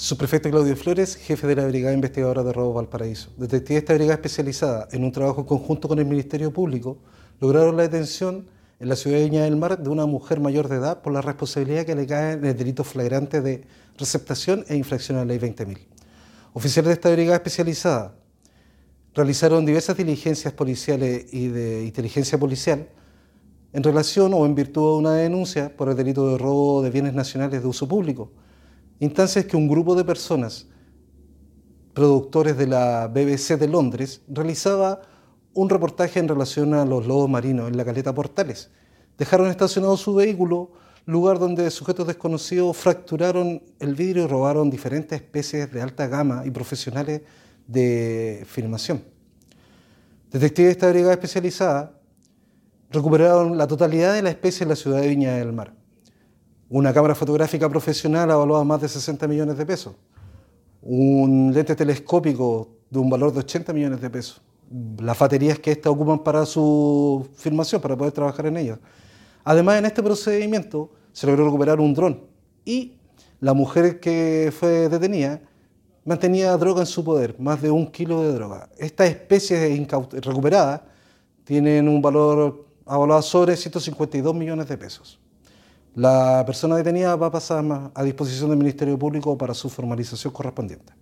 Subprefecto Claudio Flores, jefe de la Brigada Investigadora de Robo Valparaíso. Detectives de esta brigada especializada en un trabajo conjunto con el Ministerio Público lograron la detención en la ciudad de Viña del Mar de una mujer mayor de edad por la responsabilidad que le cae en el delito flagrante de receptación e infracción a la ley 20.000. Oficiales de esta brigada especializada realizaron diversas diligencias policiales y de inteligencia policial en relación o en virtud de una denuncia por el delito de robo de bienes nacionales de uso público instancias que un grupo de personas, productores de la BBC de Londres, realizaba un reportaje en relación a los lobos marinos en la caleta Portales. Dejaron estacionado su vehículo, lugar donde sujetos desconocidos fracturaron el vidrio y robaron diferentes especies de alta gama y profesionales de filmación. Detectives de esta brigada especializada recuperaron la totalidad de la especie en la ciudad de Viña del Mar una cámara fotográfica profesional evaluada más de 60 millones de pesos, un lente telescópico de un valor de 80 millones de pesos, las baterías que éstas ocupan para su filmación, para poder trabajar en ellas. Además, en este procedimiento se logró recuperar un dron y la mujer que fue detenida mantenía droga en su poder, más de un kilo de droga. Estas especies recuperadas tienen un valor evaluado sobre 152 millones de pesos. La persona detenida va a pasar a disposición del Ministerio Público para su formalización correspondiente.